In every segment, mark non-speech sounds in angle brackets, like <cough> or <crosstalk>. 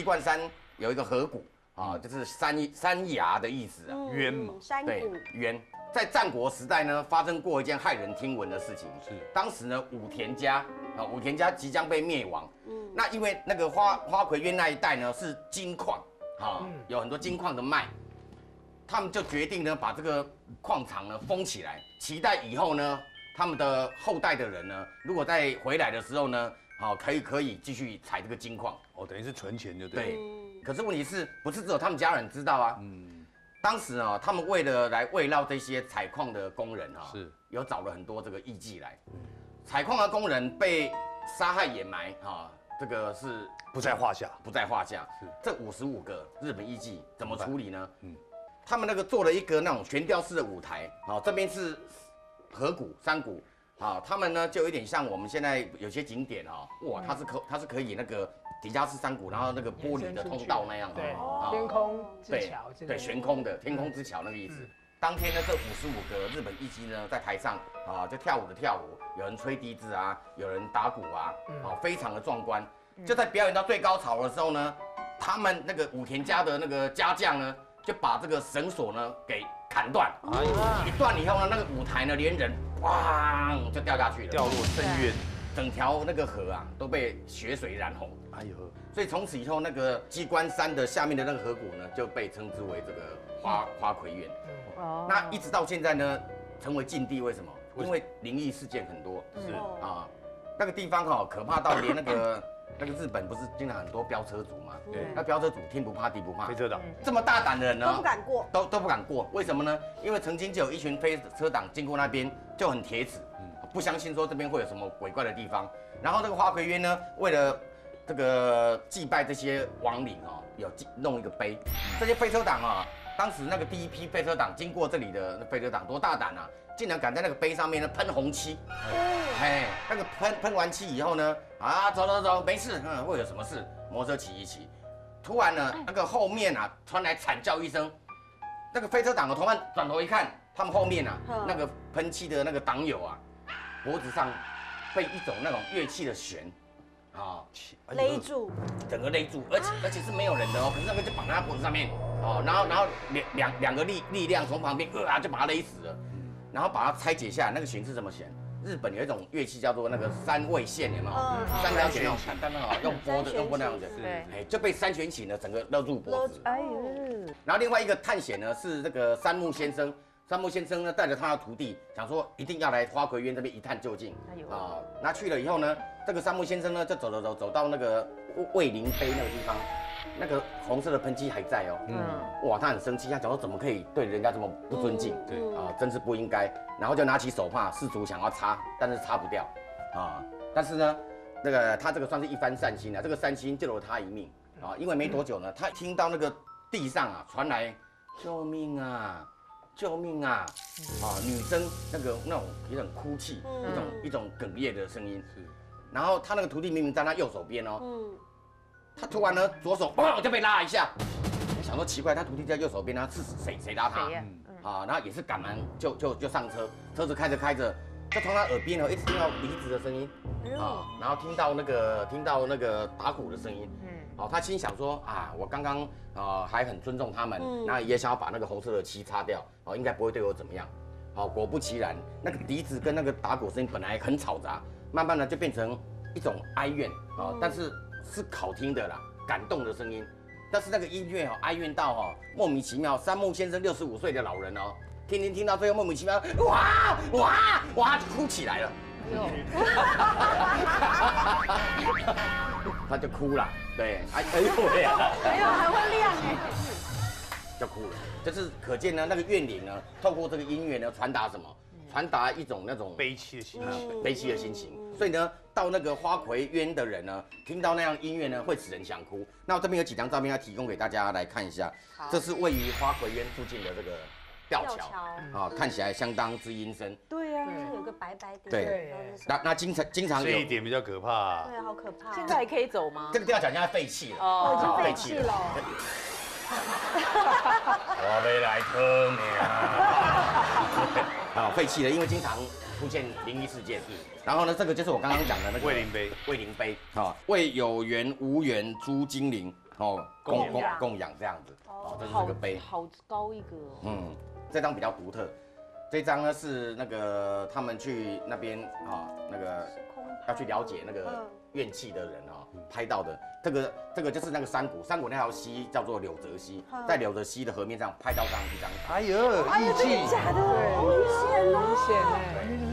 鸡冠山有一个河谷啊，就是山山崖的意思啊。渊嘛，对山谷，渊在战国时代呢，发生过一件骇人听闻的事情。是。当时呢，武田家啊，武田家即将被灭亡。嗯。那因为那个花花魁渊那一带呢是金矿，啊，有很多金矿的卖，他们就决定呢把这个矿场呢封起来，期待以后呢他们的后代的人呢，如果再回来的时候呢，好可以可以继续采这个金矿。哦，等于是存钱就对。对，可是问题是不是只有他们家人知道啊？嗯，当时啊，他们为了来慰劳这些采矿的工人啊，是有找了很多这个艺妓来。采矿的工人被杀害掩埋啊，这个是不在话下。不在话下是。这五十五个日本艺妓怎么处理呢？嗯嗯，他们那个做了一个那种悬吊式的舞台，好，这边是河谷、山谷，啊，他们呢就有点像我们现在有些景点哦，哇，它是可它是可以那个底下是山谷，然后那个玻璃的通道那样，对。啊，天空之对桥之类的，对，悬空的天空之桥那个意思。当天呢，这五十五个日本艺妓呢，在台上啊，就跳舞的跳舞，有人吹笛子啊，有人打鼓啊，啊，非常的壮观。就在表演到最高潮的时候呢，他们那个武田家的那个家将呢，就把这个绳索呢给砍断，哎呦，一断以后呢，那个舞台呢，连人砰就掉下去了，掉落深渊。整条那个河啊都被血水染红。哎呦，所以从此以后，那个鸡冠山的下面的那个河谷呢，就被称之为这个花花魁园。哦那一直到现在呢，成为禁地，为什么？因为灵异事件很多是哦啊。那个地方哈、可怕到连那个 <laughs> 那个日本不是经常很多飙车族嘛？对那飙车族天不怕地不怕飞，车党。这么大胆的人呢，都不敢过。都都不敢过，为什么呢？因为曾经就有一群飞车党经过那边，就很铁齿，不相信说这边会有什么鬼怪的地方。然后这个花魁渊呢，为了这个祭拜这些亡灵哦，有弄一个碑。这些飞车党啊，当时那个第一批飞车党经过这里的那飞车党多大胆啊，竟然敢在那个碑上面呢喷红漆。哎，那个喷喷完漆以后呢，啊，走走走，没事，嗯，会有什么事？摩托车骑一骑，突然呢，那个后面啊传来惨叫一声，那个飞车党的同伴转头一看，他们后面啊嗯那个喷漆的那个党友啊，脖子上被一种那种乐器的弦啊勒住，整个勒住，而且而且是没有人的哦，可是那个就绑在他脖子上面哦，然后然后两两两个力力量从旁边啊就把他勒死了，然后把它拆解下来，那个弦是怎么弦？日本有一种乐器叫做那个三味线，有没有？嗯三条弦那种，单单的哦，用拨的，用拨那样子，对哎，就被三弦琴呢，整个勒住脖子。哎呦，然后另外一个探险呢是这个三木先生，三木先生呢带着他的徒弟，想说一定要来花魁院这边一探究竟。啊，那去了以后呢，这个三木先生呢就走走走走到那个卫灵碑那个地方，那个红色的喷漆还在哦。嗯，哇，他很生气，他讲说怎么可以对人家这么不尊敬？对啊，真是不应该。然后就拿起手帕试图想要擦，但是擦不掉啊。但是呢，那个他这个算是一番善心啊，这个善心救了他一命啊。因为没多久呢，他听到那个地上啊传来救命啊，救命啊啊，女生那个那种一种哭泣，一种一种哽咽的声音。是然后他那个徒弟明明在他右手边哦，嗯，他突然呢左手砰就被拉一下，我想说奇怪，他徒弟在右手边，他是谁谁拉他？啊，然后也是赶忙就就就上车，车子开着开着，就从他耳边呢一直听到笛子的声音。啊，然后听到那个听到那个打鼓的声音，嗯，哦，他心想说啊，我刚刚啊还很尊重他们，嗯。那也想要把那个红色的漆擦掉，哦，应该不会对我怎么样。好，果不其然，那个笛子跟那个打鼓声音本来很嘈杂，慢慢的就变成一种哀怨啊，但是是好听的啦，感动的声音。但是那个音乐哦，哀怨到哦，莫名其妙，三木先生六十五岁的老人哦，天天听到最后莫名其妙，哇哇哇就哭起来了。<laughs> 他就哭了，对，哎哎呦喂啊，哎呦，还会亮哎，就哭了，就是可见呢，那个怨灵呢，透过这个音乐呢，传达什么？传达一种那种悲戚的心呃情。悲戚的心情。所以呢，到那个花魁渊的人呢，听到那样音乐呢，会使人想哭。那我这边有几张照片要提供给大家来看一下，这是位于花魁渊附近的这个吊桥吊桥，啊，看起来相当之阴森。对呀，有个白白点，对那那经常经常有这一点比较可怕。对，好可怕。现在还可以走吗这？个吊桥现在废弃了，哦已经啊废弃了。我没来特命啊，废弃了，因为经常出现灵异事件。然后呢，这个就是我刚刚讲的那个卫灵碑，卫灵碑啊，为有缘无缘诸精灵哦供供供养这样子，哦，这是好这个碑，好高一个哦。嗯，这张比较独特，这张呢是那个他们去那边啊那个要去了解那个嗯。怨气的人啊、拍到的。这个这个就是那个山谷，山谷那条溪叫做柳泽溪，嗯。在柳泽溪的河面上拍到这样一张，哎呦，真的，假的，好明显明哦。显哎。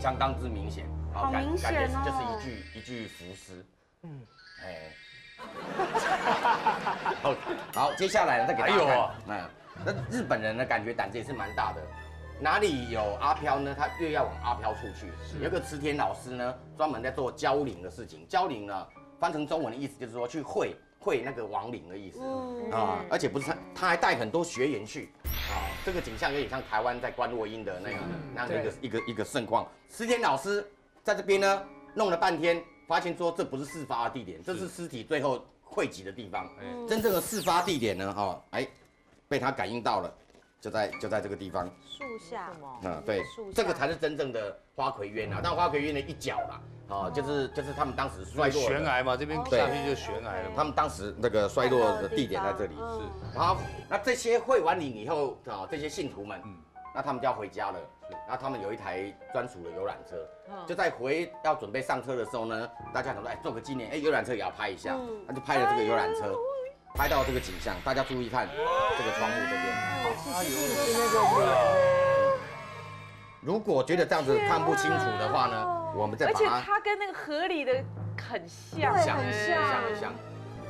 相当之明显，啊好明显感觉哦就是一句一句浮尸。嗯，哎，<laughs> 好，好，接下来呢再给大家看还有啊，那那日本人呢感觉胆子也是蛮大的。哪里有阿飘呢？他越要往阿飘处去。有一个池田老师呢，专门在做交灵的事情。交灵呢，翻成中文的意思就是说去会会那个亡灵的意思。嗯，啊，而且不是他，他还带很多学员去啊，这个景象有点像台湾在观落音的那个那样的一个一个一个盛况。石田老师在这边呢弄了半天，发现说这不是事发的地点，这是尸体最后汇集的地方。哎真正的事发地点呢，哈，哎，被他感应到了，就在就在这个地方。树下什，么？啊，对这个才是真正的花魁院啊，但花魁院的一角啦，啊，就是就是他们当时衰落悬崖嘛，这边对下去就是悬崖了嘛。他们当时那个衰落的地点在这里。是然后，那这些会完礼以后啊，这些信徒们，那他们就要回家了。然后他们有一台专属的游览车，就在回要准备上车的时候呢，大家想说，哎，做个纪念，哎，游览车也要拍一下嗯，那就拍了这个游览车，拍到这个景象，大家注意看这个窗户这边。哎是那个如果觉得这样子看不清楚的话呢，我们再而且把它它跟那个河里的很像，对像很像像很像。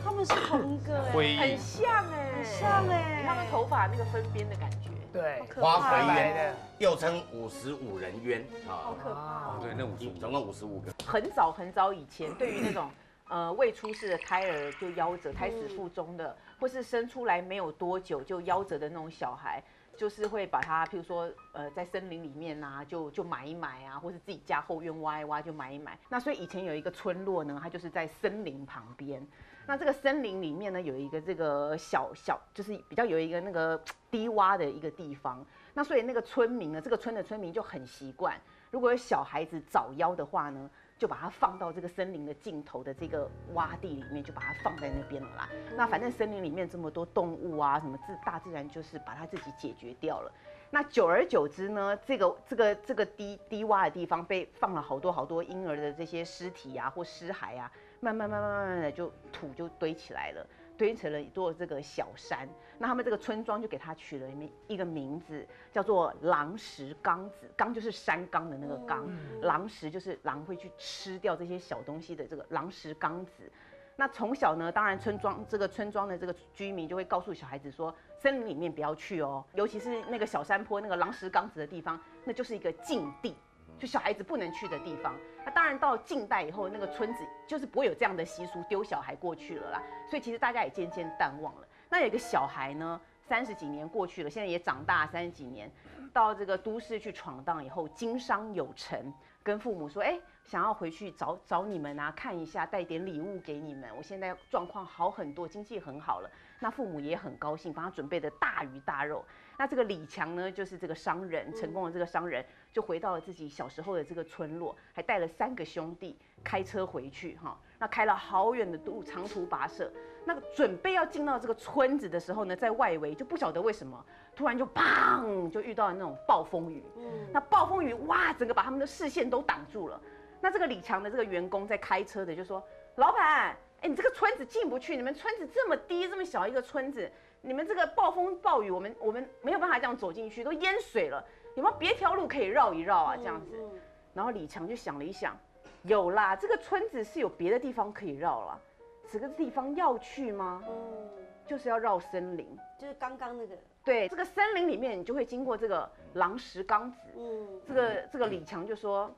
他们是同一个 <coughs> 哎，很，像哎，很像哎，他们头发那个分边的感觉，对，可花怕魁渊白的，又称五十五人冤啊，好可怕哦。对，那五十五总共五十五个。很早很早以前，对于那种呃未出世的胎儿就夭折、胎死腹中的，或是生出来没有多久就夭折的那种小孩，就是会把它，譬如说呃在森林里面呐、就就埋一埋啊，或是自己家后院挖一挖就埋一埋。那所以以前有一个村落呢，它就是在森林旁边。那这个森林里面呢，有一个这个小小，就是比较有一个那个低洼的一个地方。那所以那个村民呢，这个村的村民就很习惯，如果有小孩子早夭的话呢，就把它放到这个森林的尽头的这个洼地里面，就把它放在那边了啦。那反正森林里面这么多动物啊，什么自大自然就是把它自己解决掉了。那久而久之呢，这个这个这个低低洼的地方被放了好多好多婴儿的这些尸体啊或尸骸啊，慢慢慢慢慢慢的就土就堆起来了，堆成了一座这个小山。那他们这个村庄就给它取了名一个名字，叫做狼食缸子。缸就是山缸的那个缸，狼食就是狼会去吃掉这些小东西的这个狼食缸子。那从小呢，当然村庄这个村庄的这个居民就会告诉小孩子说，森林里面不要去哦，尤其是那个小山坡那个狼食缸子的地方，那就是一个禁地，就小孩子不能去的地方。那当然到近代以后，那个村子就是不会有这样的习俗丢小孩过去了啦，所以其实大家也渐渐淡忘了。那有一个小孩呢，三十几年过去了，现在也长大三十几年，到这个都市去闯荡以后，经商有成，跟父母说，哎，想要回去找找你们啊，看一下，带点礼物给你们。我现在状况好很多，经济很好了。那父母也很高兴，帮他准备的大鱼大肉。那这个李强呢，就是这个商人，成功的这个商人，就回到了自己小时候的这个村落，还带了三个兄弟开车回去哈。那开了好远的路，长途跋涉。那个准备要进到这个村子的时候呢，在外围就不晓得为什么，突然就砰，就遇到了那种暴风雨。嗯，那暴风雨哇，整个把他们的视线都挡住了。那这个李强的这个员工在开车的就说：“老板，哎，你这个村子进不去，你们村子这么低，这么小一个村子，你们这个暴风暴雨，我们我们没有办法这样走进去，都淹水了。有没有别条路可以绕一绕啊？这样子。嗯然后李强就想了一想，有啦，这个村子是有别的地方可以绕啦。这个地方要去吗？嗯，就是要绕森林。就是刚刚那个，对，这个森林里面，你就会经过这个狼石缸子。嗯，这个这个李强就说，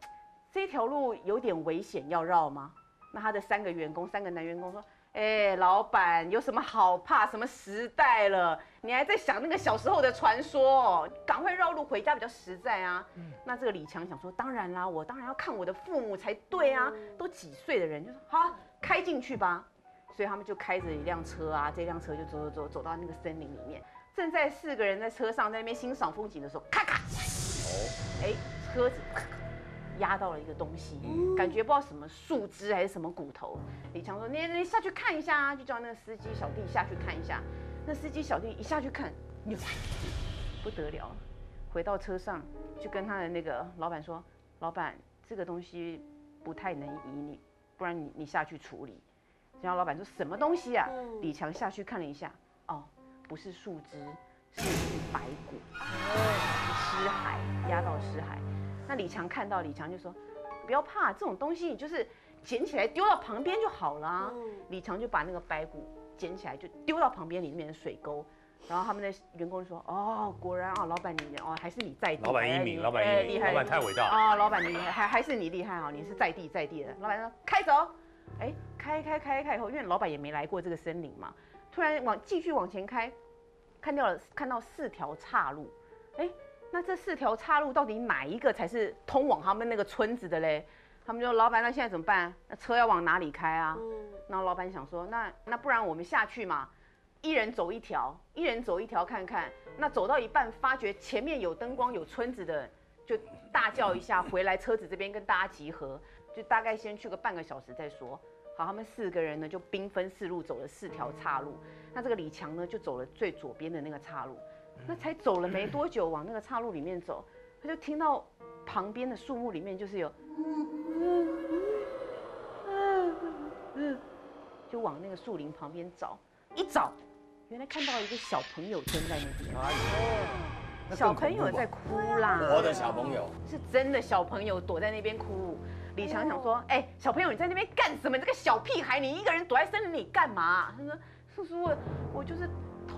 这条路有点危险，要绕吗？那他的三个员工，三个男员工说，哎，老板有什么好怕？什么时代了，你还在想那个小时候的传说哦？赶快绕路回家比较实在啊。嗯那这个李强想说，当然啦，我当然要看我的父母才对啊，都几岁的人，就说好啊，开进去吧。所以他们就开着一辆车啊，这辆车就走走走走到那个森林里面。正在四个人在车上在那边欣赏风景的时候，咔咔，哎，车子咔咔压到了一个东西，感觉不知道什么树枝还是什么骨头。李强说：“你你下去看一下啊！”就叫那个司机小弟下去看一下。那司机小弟一下去看，哟，不得了！回到车上就跟他的那个老板说：“老板，这个东西不太能移你，不然你你下去处理。”然后老板说什么东西啊？李强下去看了一下，哦，不是树枝，是白骨，尸骸压到尸骸。那李强看到李强就说：“不要怕，这种东西你就是捡起来丢到旁边就好了。”李强就把那个白骨捡起来就丢到旁边里面的水沟。然后他们的员工说：“哦，果然啊，老板你哦还是你在地，老板英明，老板英明，老板太伟大啊！老板你还还是你厉害啊！你是在地在地的。”老板说：“开走。”哎，开开开开以后，因为老板也没来过这个森林嘛，突然往继续往前开，看到了看到四条岔路，哎，那这四条岔路到底哪一个才是通往他们那个村子的嘞？他们就老板，那现在怎么办？那车要往哪里开啊？然后老板想说，那那不然我们下去嘛，一人走一条，一人走一条看看。那走到一半，发觉前面有灯光有村子的，就大叫一下，回来车子这边跟大家集合。就大概先去个半个小时再说。好，他们四个人呢就兵分四路走了四条岔路。那这个李强呢就走了最左边的那个岔路。那才走了没多久，往那个岔路里面走，他就听到旁边的树木里面就是有，就往那个树林旁边找。一找，原来看到一个小朋友蹲在那边。小朋友在哭啦。活的小朋友。是真的小朋友躲在那边哭。李强想说：“哎，小朋友，你在那边干什么？你这个小屁孩，你一个人躲在森林里干嘛？”他说：“叔叔，我我就是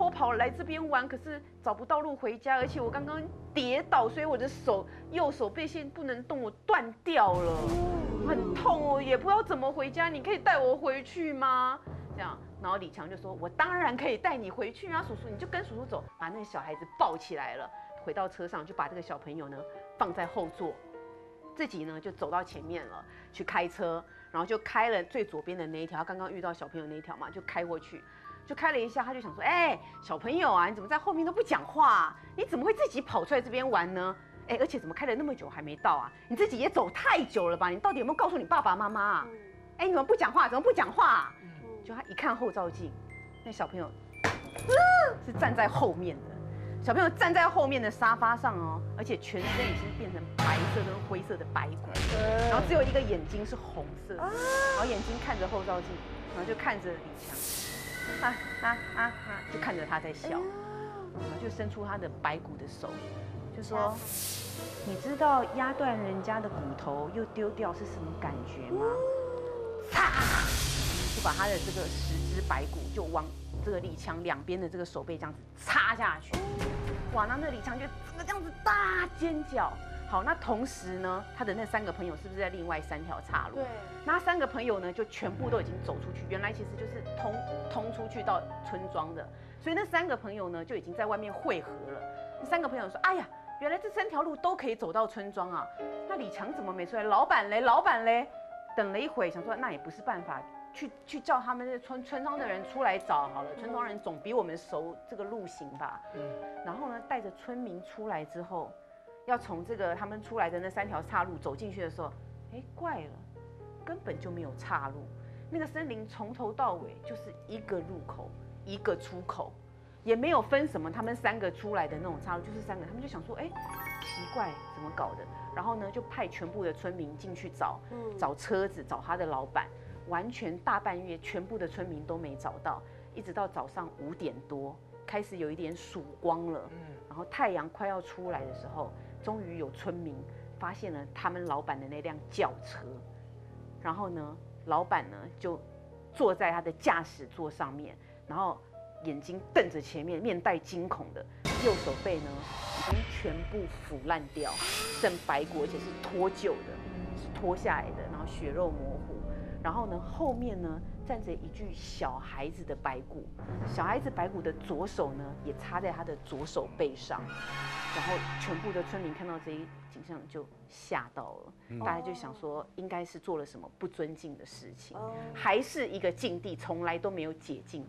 偷跑来这边玩，可是找不到路回家，而且我刚刚跌倒，所以我的手右手背线不能动，我断掉了，很痛哦，也不知道怎么回家。你可以带我回去吗？”这样，然后李强就说：“我当然可以带你回去啊，叔叔，你就跟叔叔走，把那个小孩子抱起来了，回到车上就把这个小朋友呢放在后座。”自己呢就走到前面了，去开车，然后就开了最左边的那一条，刚刚遇到小朋友那一条嘛，就开过去，就开了一下，他就想说，哎，小朋友啊，你怎么在后面都不讲话？你怎么会自己跑出来这边玩呢？哎，而且怎么开了那么久还没到啊？你自己也走太久了吧？你到底有没有告诉你爸爸妈妈？啊？哎，你怎么不讲话，怎么不讲话？就他一看后照镜，那小朋友是站在后面的。小朋友站在后面的沙发上哦，而且全身已经变成白色跟灰色的白骨，然后只有一个眼睛是红色，然后眼睛看着后照镜，然后就看着李强，啊啊啊啊，就看着他在笑，然后就伸出他的白骨的手，就说：“你知道压断人家的骨头又丢掉是什么感觉吗？”擦，就把他的这个十只白骨就往。这个李强两边的这个手背这样子插下去，哇！那那李强就整个这样子大尖叫。好，那同时呢，他的那三个朋友是不是在另外三条岔路？对。那三个朋友呢，就全部都已经走出去。原来其实就是通通出去到村庄的，所以那三个朋友呢就已经在外面汇合了。那三个朋友说：“哎呀，原来这三条路都可以走到村庄啊！那李强怎么没出来？老板嘞，老板嘞？等了一会，想说那也不是办法。”去去叫他们这村村庄的人出来找好了，村庄人总比我们熟这个路行吧。嗯。然后呢，带着村民出来之后，要从这个他们出来的那三条岔路走进去的时候，哎，怪了，根本就没有岔路。那个森林从头到尾就是一个入口，一个出口，也没有分什么他们三个出来的那种岔路，就是三个。他们就想说，哎，奇怪，怎么搞的？然后呢，就派全部的村民进去找，找车子，找他的老板。完全大半夜，全部的村民都没找到，一直到早上五点多，开始有一点曙光了。嗯，然后太阳快要出来的时候，终于有村民发现了他们老板的那辆轿车。然后呢，老板呢就坐在他的驾驶座上面，然后眼睛瞪着前面，面带惊恐的，右手背呢已经全部腐烂掉，剩白骨，而且是脱臼的，是脱下来的，然后血肉模糊。然后呢，后面呢站着一具小孩子的白骨，小孩子白骨的左手呢也插在他的左手背上，然后全部的村民看到这一景象就吓到了，大家就想说应该是做了什么不尊敬的事情，还是一个禁地，从来都没有解禁。